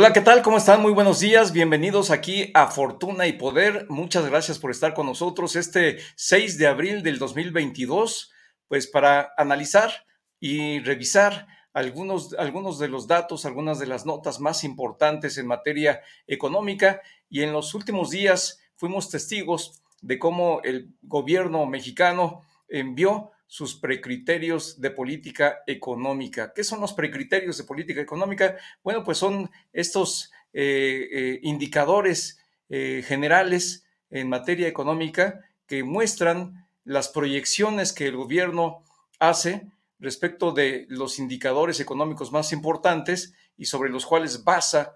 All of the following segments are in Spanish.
Hola, ¿qué tal? ¿Cómo están? Muy buenos días. Bienvenidos aquí a Fortuna y Poder. Muchas gracias por estar con nosotros este 6 de abril del 2022, pues para analizar y revisar algunos, algunos de los datos, algunas de las notas más importantes en materia económica. Y en los últimos días fuimos testigos de cómo el gobierno mexicano envió sus precriterios de política económica. ¿Qué son los precriterios de política económica? Bueno, pues son estos eh, eh, indicadores eh, generales en materia económica que muestran las proyecciones que el gobierno hace respecto de los indicadores económicos más importantes y sobre los cuales basa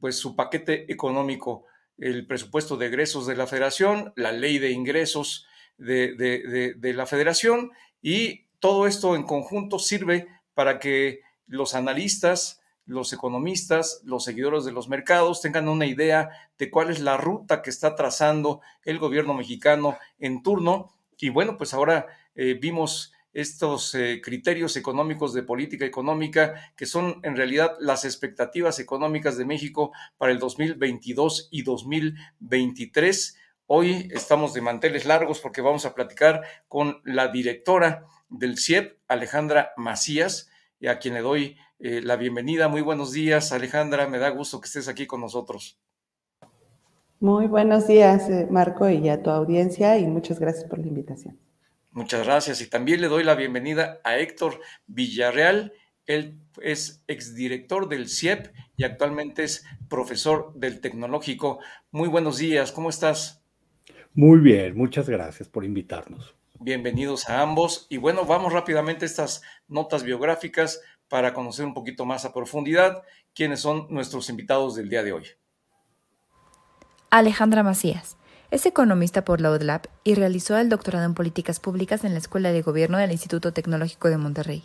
pues su paquete económico, el presupuesto de egresos de la federación, la ley de ingresos de, la federación y todo esto en conjunto sirve para que los analistas, los economistas, los seguidores de los mercados tengan una idea de cuál es la ruta que está trazando el gobierno mexicano en turno. Y bueno, pues ahora eh, vimos estos eh, criterios económicos de política económica, que son en realidad las expectativas económicas de México para el 2022 y 2023. Hoy estamos de manteles largos porque vamos a platicar con la directora del CIEP, Alejandra Macías, y a quien le doy eh, la bienvenida. Muy buenos días, Alejandra. Me da gusto que estés aquí con nosotros. Muy buenos días, eh, Marco, y a tu audiencia, y muchas gracias por la invitación. Muchas gracias. Y también le doy la bienvenida a Héctor Villarreal. Él es exdirector del CIEP y actualmente es profesor del Tecnológico. Muy buenos días, ¿cómo estás? Muy bien, muchas gracias por invitarnos. Bienvenidos a ambos. Y bueno, vamos rápidamente a estas notas biográficas para conocer un poquito más a profundidad quiénes son nuestros invitados del día de hoy. Alejandra Macías. Es economista por la UDLAP y realizó el doctorado en políticas públicas en la Escuela de Gobierno del Instituto Tecnológico de Monterrey.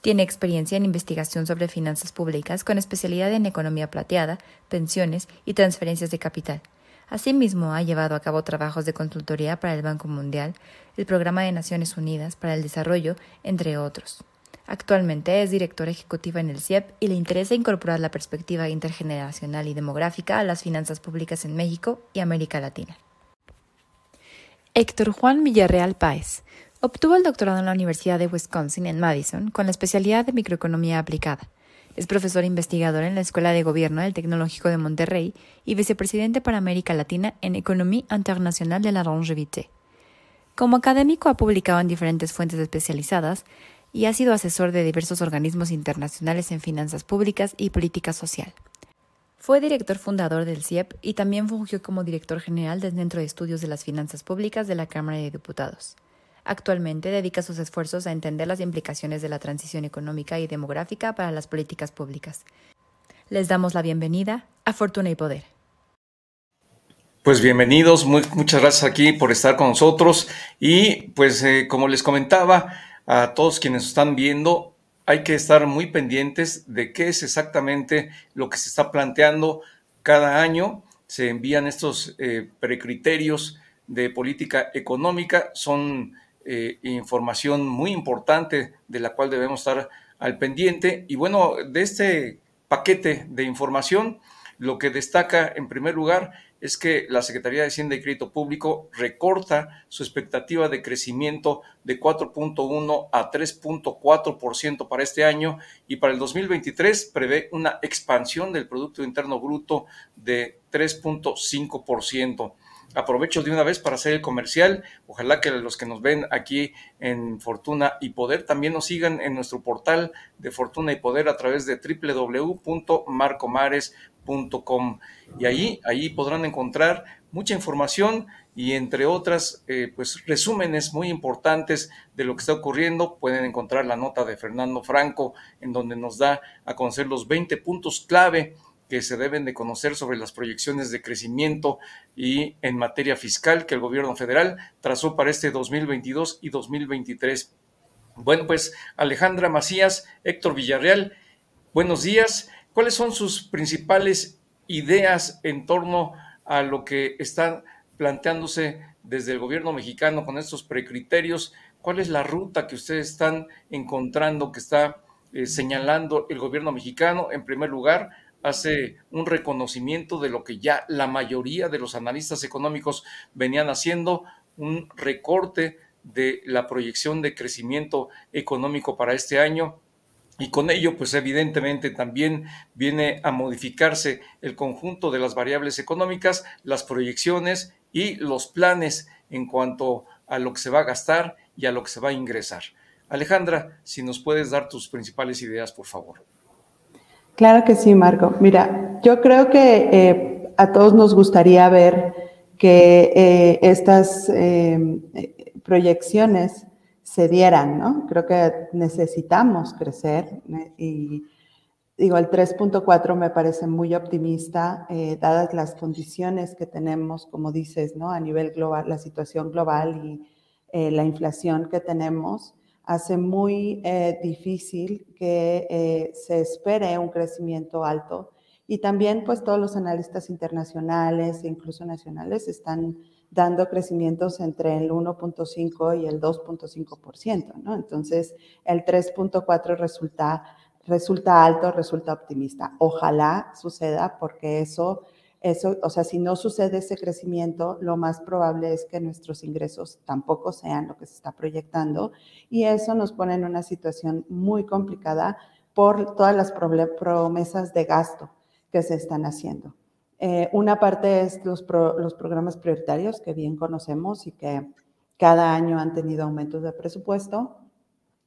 Tiene experiencia en investigación sobre finanzas públicas con especialidad en economía plateada, pensiones y transferencias de capital Asimismo, ha llevado a cabo trabajos de consultoría para el Banco Mundial, el Programa de Naciones Unidas para el Desarrollo, entre otros. Actualmente es directora ejecutiva en el CIEP y le interesa incorporar la perspectiva intergeneracional y demográfica a las finanzas públicas en México y América Latina. Héctor Juan Villarreal Páez obtuvo el doctorado en la Universidad de Wisconsin en Madison con la especialidad de microeconomía aplicada. Es profesor investigador en la Escuela de Gobierno del Tecnológico de Monterrey y vicepresidente para América Latina en Economía Internacional de la Longevité. Como académico ha publicado en diferentes fuentes especializadas y ha sido asesor de diversos organismos internacionales en finanzas públicas y política social. Fue director fundador del CIEP y también fungió como director general del Centro de Estudios de las Finanzas Públicas de la Cámara de Diputados. Actualmente dedica sus esfuerzos a entender las implicaciones de la transición económica y demográfica para las políticas públicas. Les damos la bienvenida a Fortuna y Poder. Pues bienvenidos, muchas gracias aquí por estar con nosotros y pues eh, como les comentaba a todos quienes están viendo, hay que estar muy pendientes de qué es exactamente lo que se está planteando cada año. Se envían estos eh, precriterios de política económica, son eh, información muy importante de la cual debemos estar al pendiente. Y bueno, de este paquete de información, lo que destaca en primer lugar es que la Secretaría de Hacienda y Crédito Público recorta su expectativa de crecimiento de 4.1 a 3.4% para este año y para el 2023 prevé una expansión del Producto Interno Bruto de 3.5%. Aprovecho de una vez para hacer el comercial. Ojalá que los que nos ven aquí en Fortuna y Poder también nos sigan en nuestro portal de Fortuna y Poder a través de www.marcomares.com. Y ahí, ahí podrán encontrar mucha información y entre otras, eh, pues resúmenes muy importantes de lo que está ocurriendo. Pueden encontrar la nota de Fernando Franco en donde nos da a conocer los 20 puntos clave que se deben de conocer sobre las proyecciones de crecimiento y en materia fiscal que el gobierno federal trazó para este 2022 y 2023. Bueno, pues Alejandra Macías, Héctor Villarreal, buenos días. ¿Cuáles son sus principales ideas en torno a lo que están planteándose desde el gobierno mexicano con estos precriterios? ¿Cuál es la ruta que ustedes están encontrando que está eh, señalando el gobierno mexicano? En primer lugar, hace un reconocimiento de lo que ya la mayoría de los analistas económicos venían haciendo, un recorte de la proyección de crecimiento económico para este año y con ello, pues evidentemente también viene a modificarse el conjunto de las variables económicas, las proyecciones y los planes en cuanto a lo que se va a gastar y a lo que se va a ingresar. Alejandra, si nos puedes dar tus principales ideas, por favor. Claro que sí, Marco. Mira, yo creo que eh, a todos nos gustaría ver que eh, estas eh, proyecciones se dieran, ¿no? Creo que necesitamos crecer y digo, el 3.4 me parece muy optimista, eh, dadas las condiciones que tenemos, como dices, ¿no? A nivel global, la situación global y eh, la inflación que tenemos, hace muy eh, difícil que se espere un crecimiento alto. Y también, pues, todos los analistas internacionales e incluso nacionales están dando crecimientos entre el 1.5 y el 2.5%, ¿no? Entonces, el 3.4 resulta, resulta alto, resulta optimista. Ojalá suceda porque eso, eso, o sea, si no sucede ese crecimiento, lo más probable es que nuestros ingresos tampoco sean lo que se está proyectando y eso nos pone en una situación muy complicada por todas las promesas de gasto que se están haciendo. Eh, una parte es los, programas prioritarios que bien conocemos y que cada año han tenido aumentos de presupuesto.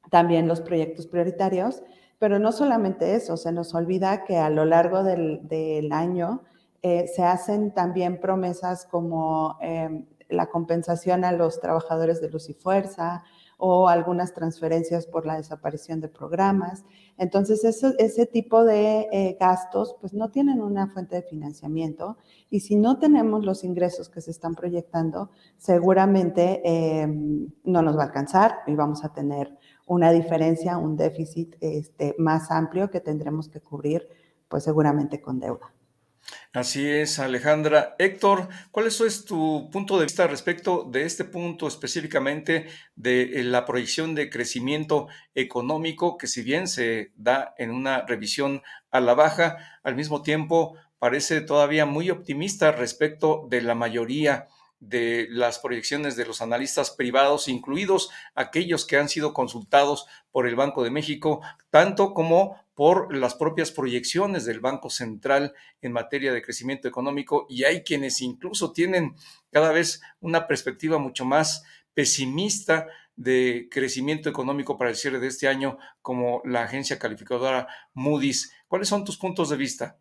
También los proyectos prioritarios, pero no solamente eso, se nos olvida que a lo largo del año eh, se hacen también promesas como eh, la compensación a los trabajadores de luz y fuerza, o algunas transferencias por la desaparición de programas. Entonces, ese tipo de eh, gastos pues no tienen una fuente de financiamiento y si no tenemos los ingresos que se están proyectando, seguramente em, no nos va a alcanzar y vamos a tener una diferencia, un déficit este, más amplio que tendremos que cubrir pues seguramente con deuda. Así es, Alejandra. Héctor, ¿cuál es tu punto de vista respecto de este punto específicamente de eh, la proyección de crecimiento económico que si bien se da en una revisión a la baja, al mismo tiempo parece todavía muy optimista respecto de la mayoría de las proyecciones de los analistas privados, incluidos aquellos que han sido consultados por el Banco de México, tanto como por las propias proyecciones del Banco Central en materia de crecimiento económico y hay quienes incluso tienen cada vez una perspectiva mucho más pesimista de crecimiento económico para el cierre de este año, como la agencia calificadora Moody's. ¿Cuáles son tus puntos de vista?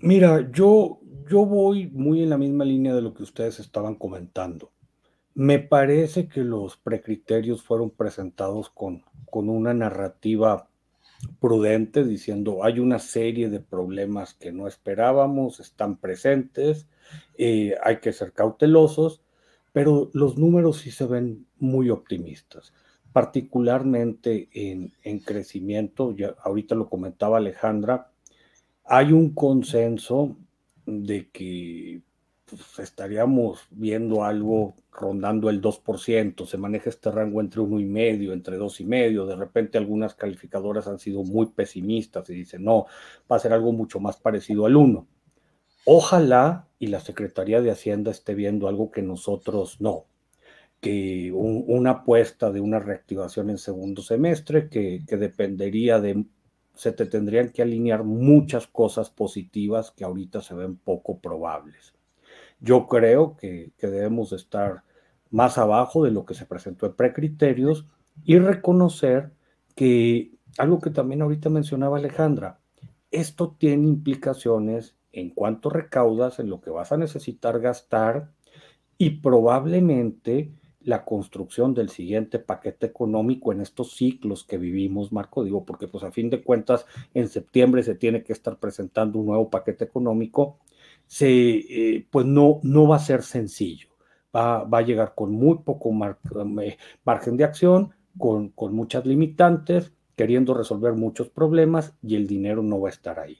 Mira, yo, yo voy muy en la misma línea de lo que ustedes estaban comentando. Me parece que los precriterios fueron presentados con, con una narrativa prudente, diciendo hay una serie de problemas que no esperábamos, están presentes, eh, hay que ser cautelosos, pero los números sí se ven muy optimistas, particularmente en, en crecimiento, ya ahorita lo comentaba Alejandra, hay un consenso de que pues, estaríamos viendo algo rondando el 2%, se maneja este rango entre uno y medio, entre dos y medio, de repente algunas calificadoras han sido muy pesimistas y dicen, no, va a ser algo mucho más parecido al 1. Ojalá y la Secretaría de Hacienda esté viendo algo que nosotros no, que una apuesta de una reactivación en segundo semestre que, que dependería de, se te tendrían que alinear muchas cosas positivas que ahorita se ven poco probables. Yo creo que, debemos estar más abajo de lo que se presentó en precriterios y reconocer que algo que también ahorita mencionaba Alejandra, esto tiene implicaciones en cuanto recaudas, en lo que vas a necesitar gastar y probablemente la construcción del siguiente paquete económico en estos ciclos que vivimos, Marco, digo, porque pues a fin de cuentas en septiembre se tiene que estar presentando un nuevo paquete económico se, eh, pues no, no va a ser sencillo. Va, va a llegar con muy poco eh, margen de acción, con, con muchas limitantes, queriendo resolver muchos problemas y el dinero no va a estar ahí.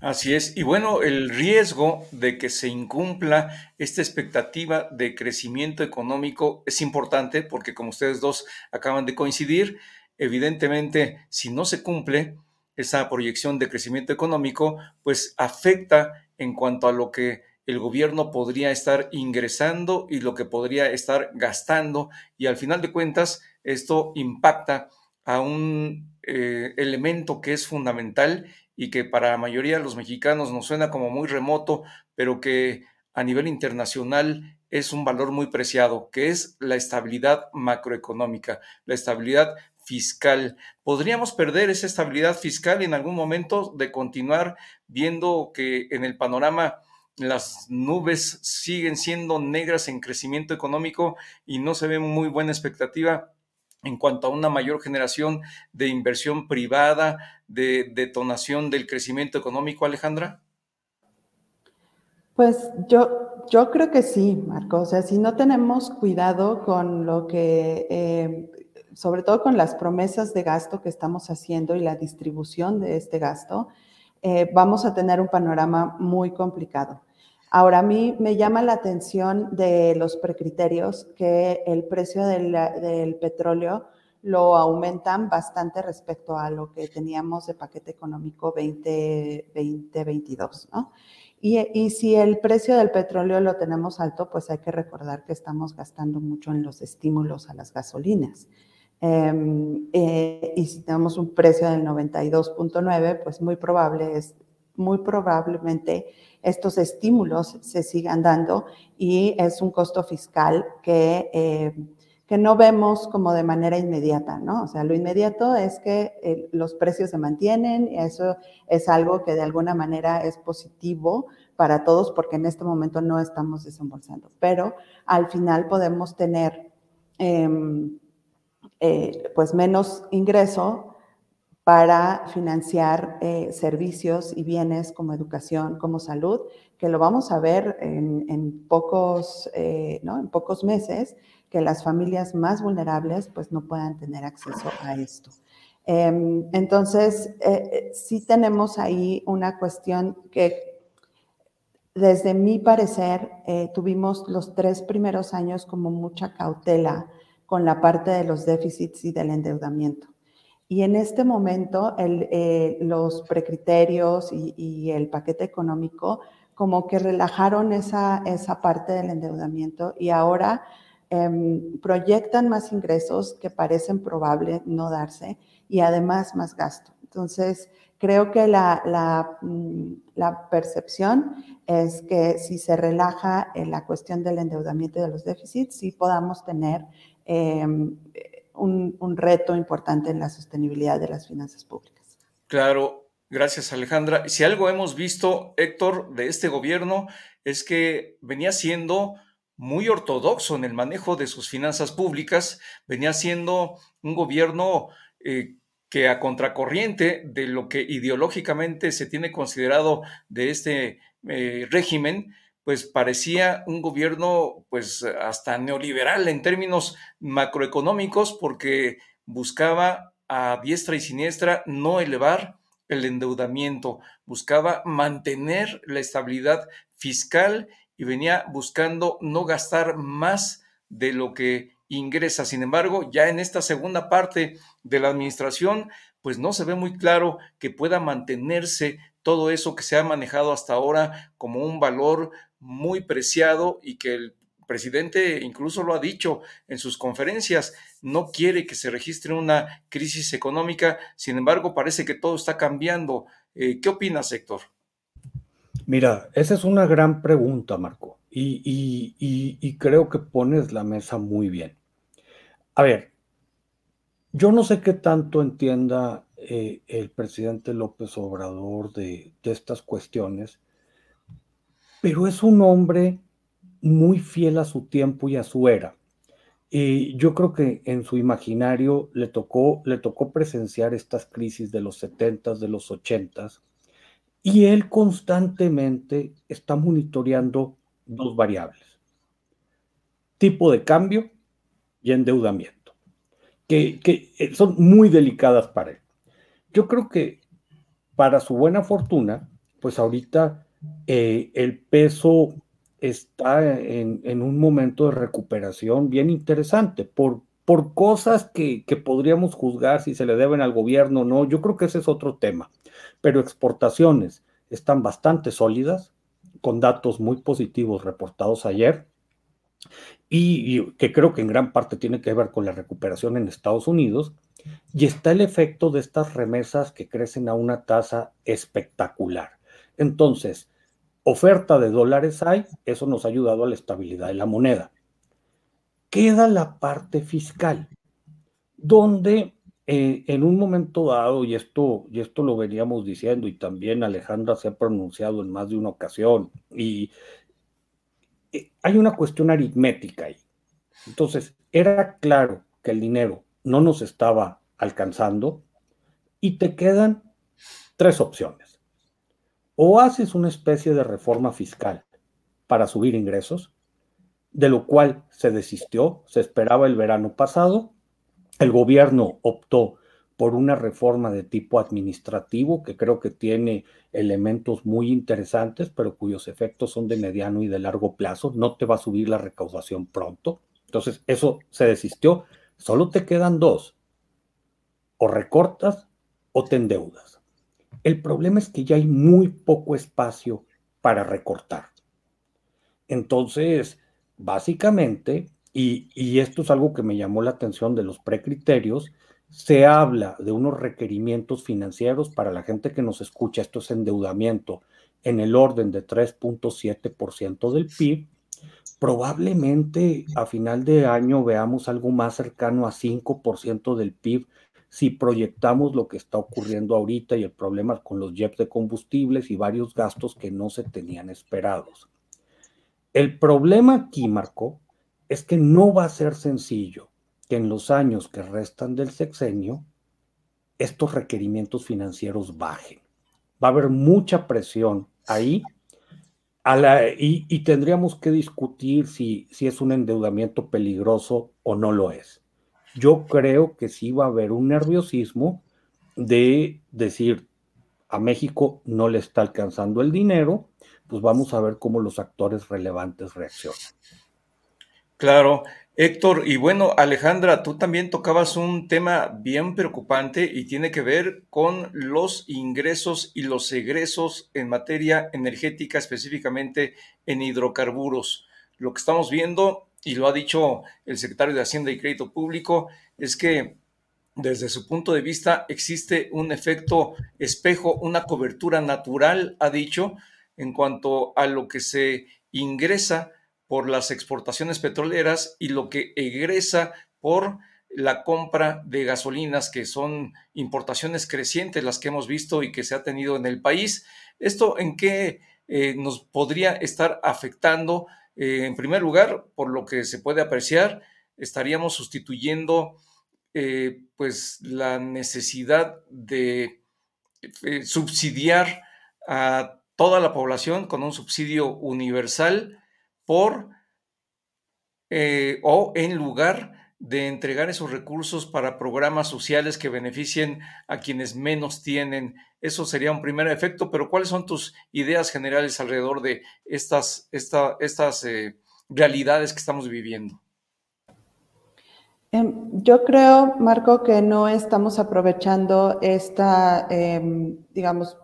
Así es. Y bueno, el riesgo de que se incumpla esta expectativa de crecimiento económico es importante porque como ustedes dos acaban de coincidir, evidentemente, si no se cumple, esa proyección de crecimiento económico, pues afecta en cuanto a lo que el gobierno podría estar ingresando y lo que podría estar gastando y al final de cuentas esto impacta a un eh, elemento que es fundamental y que para la mayoría de los mexicanos nos suena como muy remoto, pero que a nivel internacional es un valor muy preciado, que es la estabilidad macroeconómica, la estabilidad fiscal. ¿Podríamos perder esa estabilidad fiscal en algún momento de continuar viendo que en el panorama las nubes siguen siendo negras en crecimiento económico y no se ve muy buena expectativa en cuanto a una mayor generación de inversión privada, de detonación del crecimiento económico, Alejandra? Pues yo, yo creo que sí, Marco. O sea, si no tenemos cuidado con lo que, eh, sobre todo con las promesas de gasto que estamos haciendo y la distribución de este gasto, eh, vamos a tener un panorama muy complicado. Ahora, a mí me llama la atención de los precriterios que el precio del, petróleo lo aumentan bastante respecto a lo que teníamos de paquete económico 2022, ¿no? Y, y, si el precio del petróleo lo tenemos alto, pues hay que recordar que estamos gastando mucho en los estímulos a las gasolinas. Em, eh, y si tenemos un precio del 92.9, pues muy probable es, muy probablemente estos estímulos se sigan dando y es un costo fiscal que, eh, que no vemos como de manera inmediata, ¿no? O sea, lo inmediato es que eh, los precios se mantienen y eso es algo que de alguna manera es positivo para todos porque en este momento no estamos desembolsando, pero al final podemos tener em, eh, pues menos ingreso para financiar eh, servicios y bienes como educación, como salud, que lo vamos a ver en, pocos, eh, ¿no? en pocos meses, que las familias más vulnerables pues no puedan tener acceso a esto. Em, entonces, eh, sí tenemos ahí una cuestión que desde mi parecer tuvimos los tres primeros años como mucha cautela con la parte de los déficits y del endeudamiento. Y en este momento eh, los precriterios y, el paquete económico como que relajaron esa, esa parte del endeudamiento y ahora em, proyectan más ingresos que parecen probable no darse y además más gasto. Entonces, creo que la, la, mm, percepción es que si se relaja en la cuestión del endeudamiento y de los déficits, sí podamos tener em, un, reto importante en la sostenibilidad de las finanzas públicas. Claro, gracias Alejandra. Si algo hemos visto, Héctor, de este gobierno es que venía siendo muy ortodoxo en el manejo de sus finanzas públicas, venía siendo un gobierno eh, que a contracorriente de lo que ideológicamente se tiene considerado de este eh, régimen, pues parecía un gobierno pues hasta neoliberal en términos macroeconómicos porque buscaba a diestra y siniestra no elevar el endeudamiento, buscaba mantener la estabilidad fiscal y venía buscando no gastar más de lo que ingresa. Sin embargo, ya en esta segunda parte de la administración, pues no se ve muy claro que pueda mantenerse todo eso que se ha manejado hasta ahora como un valor muy preciado y que el presidente incluso lo ha dicho en sus conferencias, no quiere que se registre una crisis económica, sin embargo parece que todo está cambiando. Eh, ¿Qué opinas, Héctor? Mira, esa es una gran pregunta, Marco, y, creo que pones la mesa muy bien. A ver, yo no sé qué tanto entienda eh, el presidente López Obrador de, estas cuestiones, pero es un hombre muy fiel a su tiempo y a su era. Y yo creo que en su imaginario le tocó, le tocó presenciar estas crisis de los 70 de los 80 y él constantemente está monitoreando dos variables, tipo de cambio y endeudamiento, que, que eh, son muy delicadas para él. Yo creo que para su buena fortuna, pues ahorita eh, el peso está en, un momento de recuperación bien interesante por, por cosas que, que podríamos juzgar si se le deben al gobierno o no. Yo creo que ese es otro tema. Pero exportaciones están bastante sólidas, con datos muy positivos reportados ayer y, que creo que en gran parte tiene que ver con la recuperación en Estados Unidos, y está el efecto de estas remesas que crecen a una tasa espectacular. Entonces, oferta de dólares hay, eso nos ha ayudado a la estabilidad de la moneda. Queda la parte fiscal, donde eh, en un momento dado, y esto, y esto lo veníamos diciendo, y también Alejandra se ha pronunciado en más de una ocasión, y eh, hay una cuestión aritmética ahí. Entonces, era claro que el dinero no nos estaba alcanzando y te quedan tres opciones. O haces una especie de reforma fiscal para subir ingresos, de lo cual se desistió, se esperaba el verano pasado, el gobierno optó por una reforma de tipo administrativo que creo que tiene elementos muy interesantes, pero cuyos efectos son de mediano y de largo plazo. No te va a subir la recaudación pronto. Entonces, eso se desistió. Solo te quedan dos. O recortas o te endeudas. El problema es que ya hay muy poco espacio para recortar. Entonces, básicamente, y, esto es algo que me llamó la atención de los precriterios, se habla de unos requerimientos financieros para la gente que nos escucha, esto es endeudamiento en el orden de 3.7% del PIB, probablemente a final de año veamos algo más cercano a 5% del PIB si proyectamos lo que está ocurriendo ahorita y el problema con los jets de combustibles y varios gastos que no se tenían esperados. El problema aquí, Marco, es que no va a ser sencillo que en los años que restan del sexenio estos requerimientos financieros bajen. Va a haber mucha presión ahí y, tendríamos que discutir si, si es un endeudamiento peligroso o no lo es. Yo creo que sí va a haber un nerviosismo de decir a México no le está alcanzando el dinero, pues vamos a ver cómo los actores relevantes reaccionan. Claro, Héctor, y bueno, Alejandra, tú también tocabas un tema bien preocupante y tiene que ver con los ingresos y los egresos en materia energética, específicamente en hidrocarburos. Lo que estamos viendo, y lo ha dicho el secretario de Hacienda y Crédito Público, es que desde su punto de vista existe un efecto espejo, una cobertura natural, ha dicho, en cuanto a lo que se ingresa por las exportaciones petroleras y lo que egresa por la compra de gasolinas, que son importaciones crecientes las que hemos visto y que se ha tenido en el país. ¿Esto en qué eh, nos podría estar afectando? Eh, en primer lugar, por lo que se puede apreciar, estaríamos sustituyendo eh, pues la necesidad de subsidiar a toda la población con un subsidio universal por eh, o en lugar de entregar esos recursos para programas sociales que beneficien a quienes menos tienen. Eso sería un primer efecto, pero ¿cuáles son tus ideas generales alrededor de estas, estas eh, realidades que estamos viviendo? Em, yo creo, Marco, que no estamos aprovechando esta, em, digamos,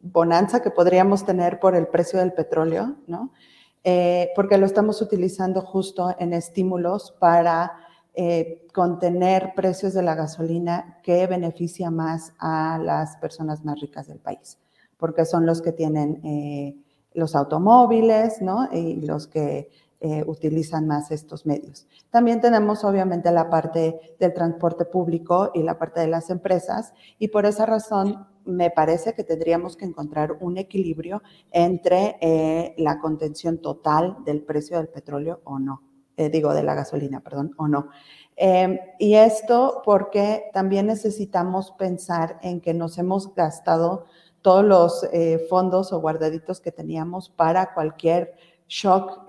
bonanza que podríamos tener por el precio del petróleo, ¿no? Eh, porque lo estamos utilizando justo en estímulos para eh, contener precios de la gasolina que beneficia más a las personas más ricas del país, porque son los que tienen eh, los automóviles, ¿no? Y los que utilizan más estos medios. También tenemos obviamente la parte del transporte público y la parte de las empresas y por esa razón me parece que tendríamos que encontrar un equilibrio entre eh, la contención total del precio del petróleo o no, eh, digo de la gasolina, perdón, o no. Em, y esto porque también necesitamos pensar en que nos hemos gastado todos los eh, fondos o guardaditos que teníamos para cualquier shock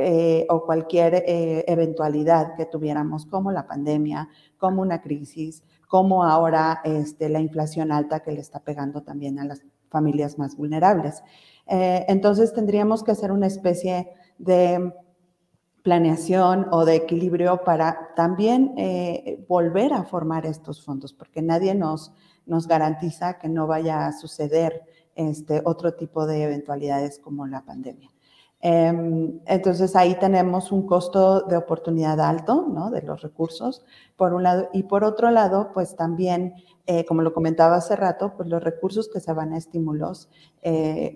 o cualquier eventualidad que tuviéramos, como la pandemia, como una crisis, como ahora este, la inflación alta que le está pegando también a las familias más vulnerables. Eh, entonces tendríamos que hacer una especie de planeación o de equilibrio para también eh, volver a formar estos fondos, porque nadie nos, nos garantiza que no vaya a suceder este, otro tipo de eventualidades como la pandemia. Em, entonces ahí tenemos un costo de oportunidad alto, ¿no? De los recursos, por un lado. Y por otro lado, pues también, eh, como lo comentaba hace rato, pues los recursos que se van a estímulos eh,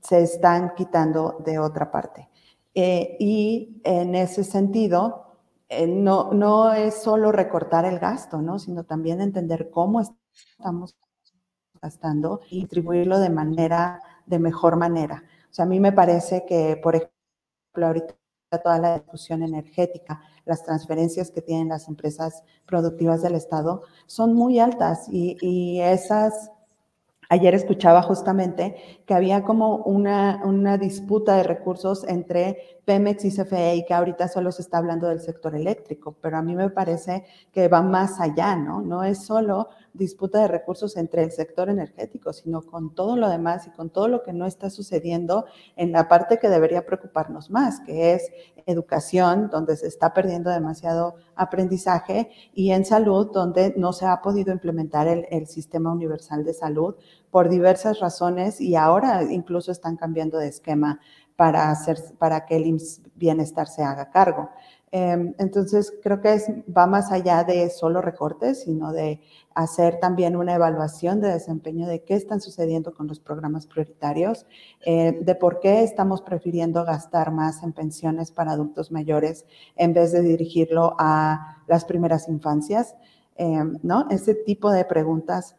se están quitando de otra parte. Eh, y en ese sentido, eh, no, no es solo recortar el gasto, ¿no? sino también entender cómo estamos gastando y distribuirlo de manera, de mejor manera. O sea, a mí me parece que, por ejemplo, ahorita toda la discusión energética, las transferencias que tienen las empresas productivas del Estado son muy altas y, y esas Ayer escuchaba justamente que había como una, una, disputa de recursos entre Pemex y CFE que ahorita solo se está hablando del sector eléctrico, pero a mí me parece que va más allá, ¿no? No es solo disputa de recursos entre el sector energético, sino con todo lo demás y con todo lo que no está sucediendo en la parte que debería preocuparnos más, que es educación, donde se está perdiendo demasiado aprendizaje, y en salud, donde no se ha podido implementar el, el sistema universal de salud por diversas razones y ahora incluso están cambiando de esquema para, hacer, para que el bienestar se haga cargo. Em, entonces, creo que es, va más allá de solo recortes, sino de hacer también una evaluación de desempeño de qué están sucediendo con los programas prioritarios, eh, de por qué estamos prefiriendo gastar más en pensiones para adultos mayores en vez de dirigirlo a las primeras infancias, em, ¿no? Ese tipo de preguntas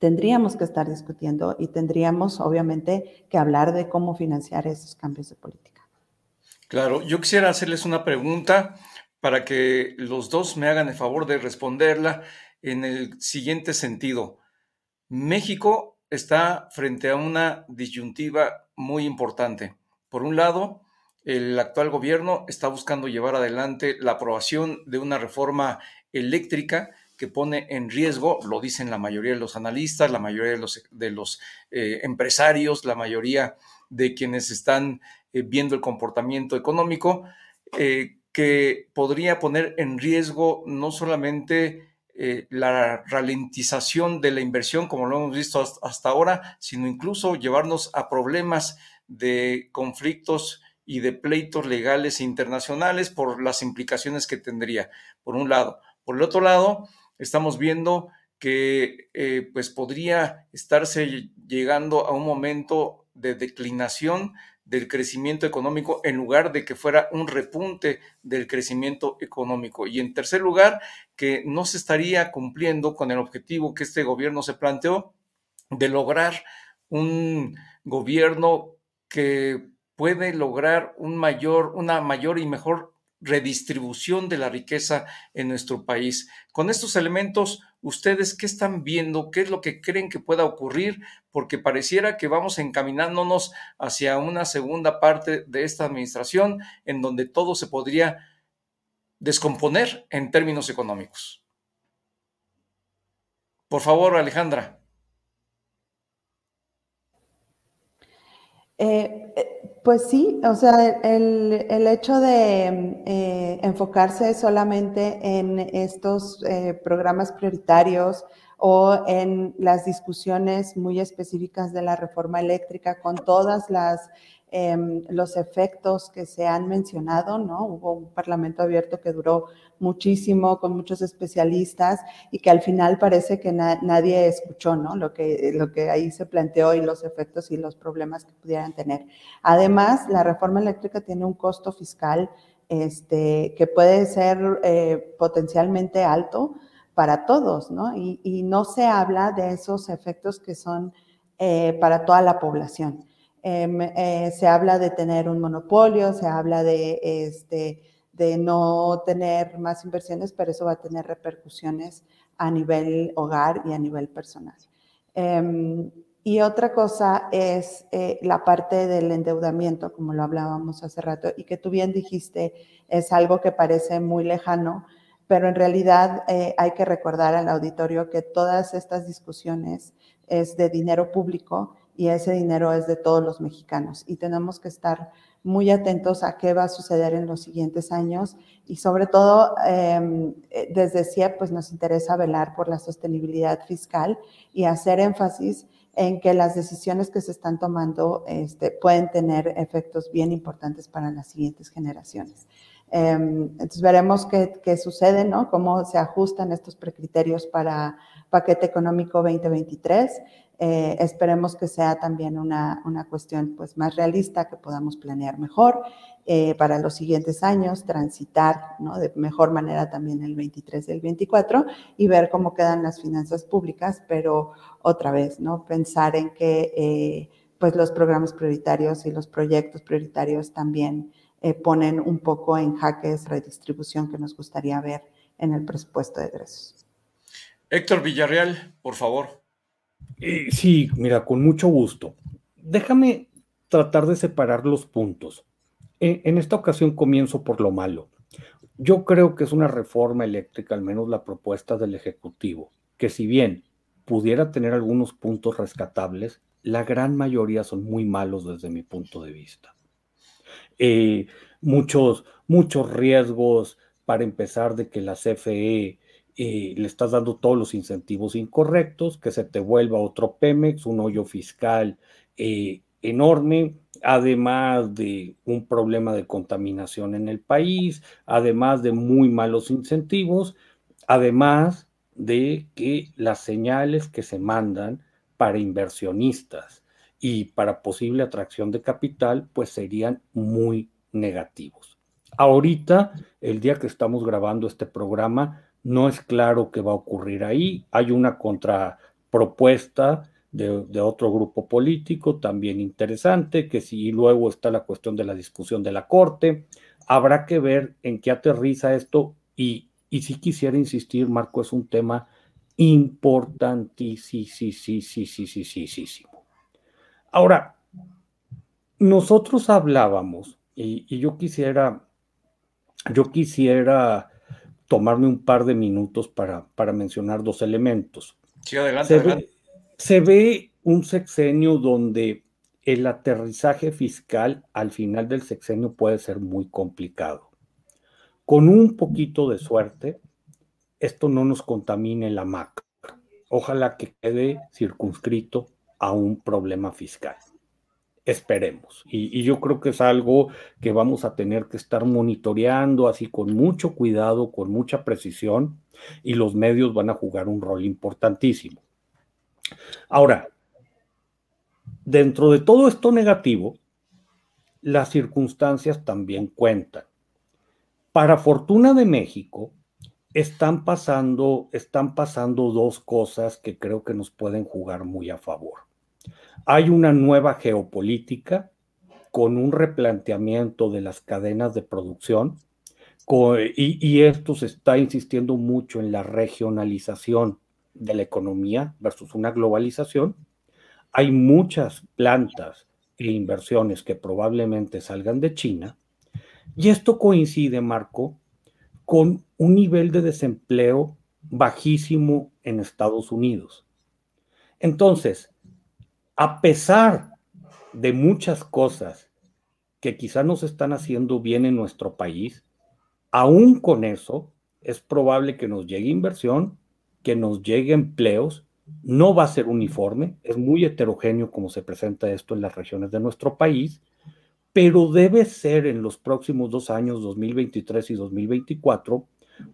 tendríamos que estar discutiendo y tendríamos, obviamente, que hablar de cómo financiar esos cambios de política. Claro, yo quisiera hacerles una pregunta para que los dos me hagan el favor de responderla en el siguiente sentido. México está frente a una disyuntiva muy importante. Por un lado, el actual gobierno está buscando llevar adelante la aprobación de una reforma eléctrica que pone en riesgo, lo dicen la mayoría de los analistas, la mayoría de los, eh, empresarios, la mayoría de quienes están eh, viendo el comportamiento económico, eh, que podría poner en riesgo no solamente la ralentización de la inversión, como lo hemos visto hasta ahora, sino incluso llevarnos a problemas de conflictos y de pleitos legales e internacionales por las implicaciones que tendría, por un lado. Por el otro lado, estamos viendo que pues podría estarse llegando a un momento de declinación del crecimiento económico en lugar de que fuera un repunte del crecimiento económico. Y en tercer lugar, que no se estaría cumpliendo con el objetivo que este gobierno se planteó de lograr un gobierno que puede lograr un mayor, una mayor y mejor redistribución de la riqueza en nuestro país. Con estos elementos, ¿ustedes qué están viendo? ¿Qué es lo que creen que pueda ocurrir? Porque pareciera que vamos encaminándonos hacia una segunda parte de esta administración en donde todo se podría descomponer en términos económicos. Por favor, Alejandra. Eh, eh, pues sí, o sea, el, el hecho de eh, enfocarse solamente en estos programas prioritarios o en las discusiones muy específicas de la reforma eléctrica con todas las Em, los efectos que se han mencionado, ¿no? Hubo un parlamento abierto que duró muchísimo con muchos especialistas y que al final parece que nadie escuchó, ¿no? Lo que, lo que ahí se planteó y los efectos y los problemas que pudieran tener. Además, la reforma eléctrica tiene un costo fiscal este, que puede ser eh, potencialmente alto para todos, ¿no? Y, no se habla de esos efectos que son eh, para toda la población. Em, eh, se habla de tener un monopolio, se habla de, este, de no tener más inversiones, pero eso va a tener repercusiones a nivel hogar y a nivel personal. Em, y otra cosa es eh, la parte del endeudamiento, como lo hablábamos hace rato, y que tú bien dijiste, es algo que parece muy lejano, pero en realidad eh, hay que recordar al auditorio que todas estas discusiones es de dinero público y ese dinero es de todos los mexicanos y tenemos que estar muy atentos a qué va a suceder en los siguientes años y sobre todo em, eh, desde CIEP pues nos interesa velar por la sostenibilidad fiscal y hacer énfasis en que las decisiones que se están tomando este, pueden tener efectos bien importantes para las siguientes generaciones. Em, entonces veremos qué, qué, sucede, ¿no? Cómo se ajustan estos precriterios para paquete económico 2023 eh, esperemos que sea también una, una, cuestión pues, más realista, que podamos planear mejor eh, para los siguientes años, transitar ¿no? de mejor manera también el 23 y el 24 y ver cómo quedan las finanzas públicas, pero otra vez, ¿no? pensar en que eh, pues los programas prioritarios y los proyectos prioritarios también ponen un poco en jaque esa redistribución que nos gustaría ver en el presupuesto de egresos. Héctor Villarreal, por favor. Eh, sí, mira, con mucho gusto. Déjame tratar de separar los puntos. En, esta ocasión comienzo por lo malo. Yo creo que es una reforma eléctrica, al menos la propuesta del Ejecutivo, que si bien pudiera tener algunos puntos rescatables, la gran mayoría son muy malos desde mi punto de vista. Eh, muchos, muchos riesgos para empezar de que la CFE eh, le estás dando todos los incentivos incorrectos, que se te vuelva otro Pemex, un hoyo fiscal eh, enorme, además de un problema de contaminación en el país, además de muy malos incentivos, además de que las señales que se mandan para inversionistas y para posible atracción de capital, pues serían muy negativos. Ahorita, el día que estamos grabando este programa, no es claro qué va a ocurrir ahí. Hay una contrapropuesta de, otro grupo político también interesante, que si luego está la cuestión de la discusión de la Corte. Habrá que ver en qué aterriza esto y, y si quisiera insistir, Marco, es un tema importantísimo. Ahora, nosotros hablábamos, y, y yo quisiera, yo quisiera tomarme un par de minutos para, para mencionar dos elementos. Sí, adelante se, Ve, un sexenio donde el aterrizaje fiscal al final del sexenio puede ser muy complicado. Con un poquito de suerte, esto no nos contamine la MAC. Ojalá que quede circunscrito a un problema fiscal esperemos. Y, yo creo que es algo que vamos a tener que estar monitoreando así con mucho cuidado, con mucha precisión, y los medios van a jugar un rol importantísimo. Ahora, dentro de todo esto negativo, las circunstancias también cuentan. Para fortuna de México, están pasando, están pasando dos cosas que creo que nos pueden jugar muy a favor. Hay una nueva geopolítica con un replanteamiento de las cadenas de producción y, esto se está insistiendo mucho en la regionalización de la economía versus una globalización. Hay muchas plantas e inversiones que probablemente salgan de China y esto coincide, Marco, con un nivel de desempleo bajísimo en Estados Unidos. Entonces, a pesar de muchas cosas que quizá nos están haciendo bien en nuestro país, aún con eso es probable que nos llegue inversión, que nos llegue empleos, no va a ser uniforme, es muy heterogéneo como se presenta esto en las regiones de nuestro país, pero debe ser en los próximos dos años, 2023 y 2024,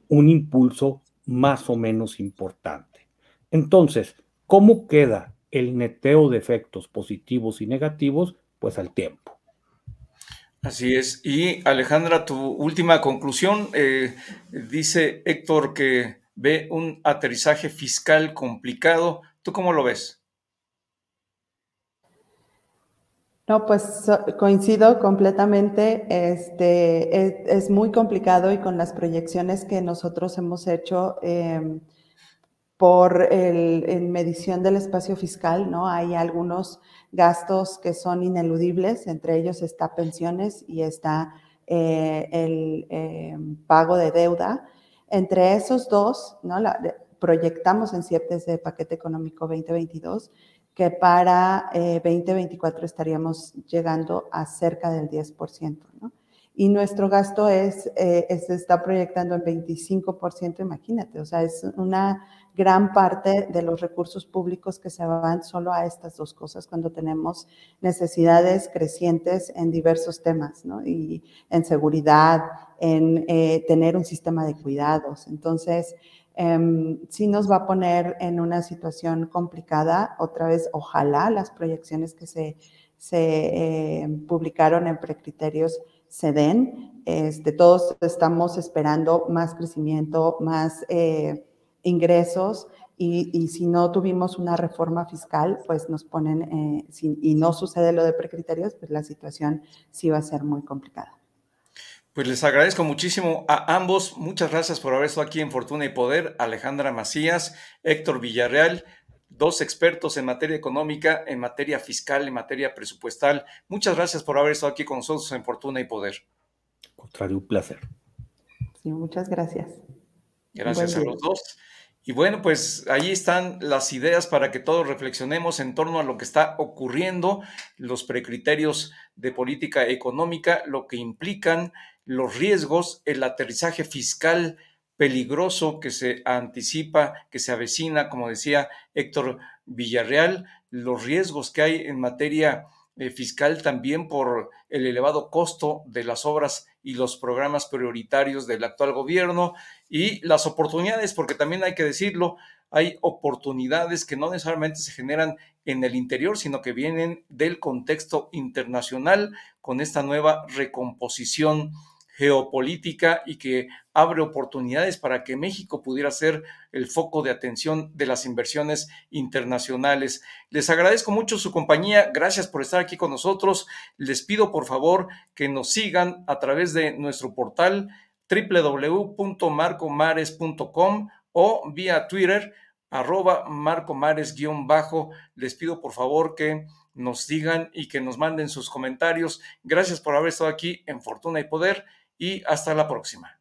un impulso más o menos importante. Entonces, ¿cómo queda el neteo de efectos positivos y negativos, pues al tiempo. Así es. Y Alejandra, tu última conclusión, eh, dice Héctor que ve un aterrizaje fiscal complicado. ¿Tú cómo lo ves? No, pues coincido completamente. Este es, muy complicado y con las proyecciones que nosotros hemos hecho, em, por el, medición del espacio fiscal, ¿no? Hay algunos gastos que son ineludibles, entre ellos está pensiones y está eh, el eh, pago de deuda. Entre esos dos, ¿no? proyectamos en CIEPTES de paquete económico 2022 que para 2024 estaríamos llegando a cerca del 10%, ¿no? y nuestro gasto es, eh, se está proyectando en 25%, imagínate, o sea, es una gran parte de los recursos públicos que se van solo a estas dos cosas cuando tenemos necesidades crecientes en diversos temas, ¿no? Y en seguridad, en eh, tener un sistema de cuidados. Entonces, eh, sí nos va a poner en una situación complicada. Otra vez, ojalá las proyecciones que se, se eh, publicaron en precriterios se den. Este, todos estamos esperando más crecimiento, más eh, ingresos y, si no tuvimos una reforma fiscal, pues nos ponen, eh, y no sucede lo de precriterios, pues la situación sí va a ser muy complicada. Pues les agradezco muchísimo a ambos. Muchas gracias por haber estado aquí en Fortuna y Poder. Alejandra Macías, Héctor Villarreal dos expertos en materia económica, en materia fiscal, en materia presupuestal. Muchas gracias por haber estado aquí con nosotros en Fortuna y Poder. Contrario, un placer. Sí, muchas gracias. Gracias a los dos. Y bueno, pues ahí están las ideas para que todos reflexionemos en torno a lo que está ocurriendo, los precriterios de política económica, lo que implican los riesgos, el aterrizaje fiscal peligroso que se anticipa, que se avecina, como decía Héctor Villarreal, los riesgos que hay en materia eh, fiscal también por el elevado costo de las obras y los programas prioritarios del actual gobierno y las oportunidades, porque también hay que decirlo, hay oportunidades que no necesariamente se generan en el interior, sino que vienen del contexto internacional con esta nueva recomposición geopolítica y que abre oportunidades para que México pudiera ser el foco de atención de las inversiones internacionales. Les agradezco mucho su compañía, gracias por estar aquí con nosotros. Les pido por favor que nos sigan a través de nuestro portal www.marcomares.com o vía Twitter arroba marcomares-bajo. Les pido por favor que nos digan y que nos manden sus comentarios. Gracias por haber estado aquí en Fortuna y Poder y hasta la próxima.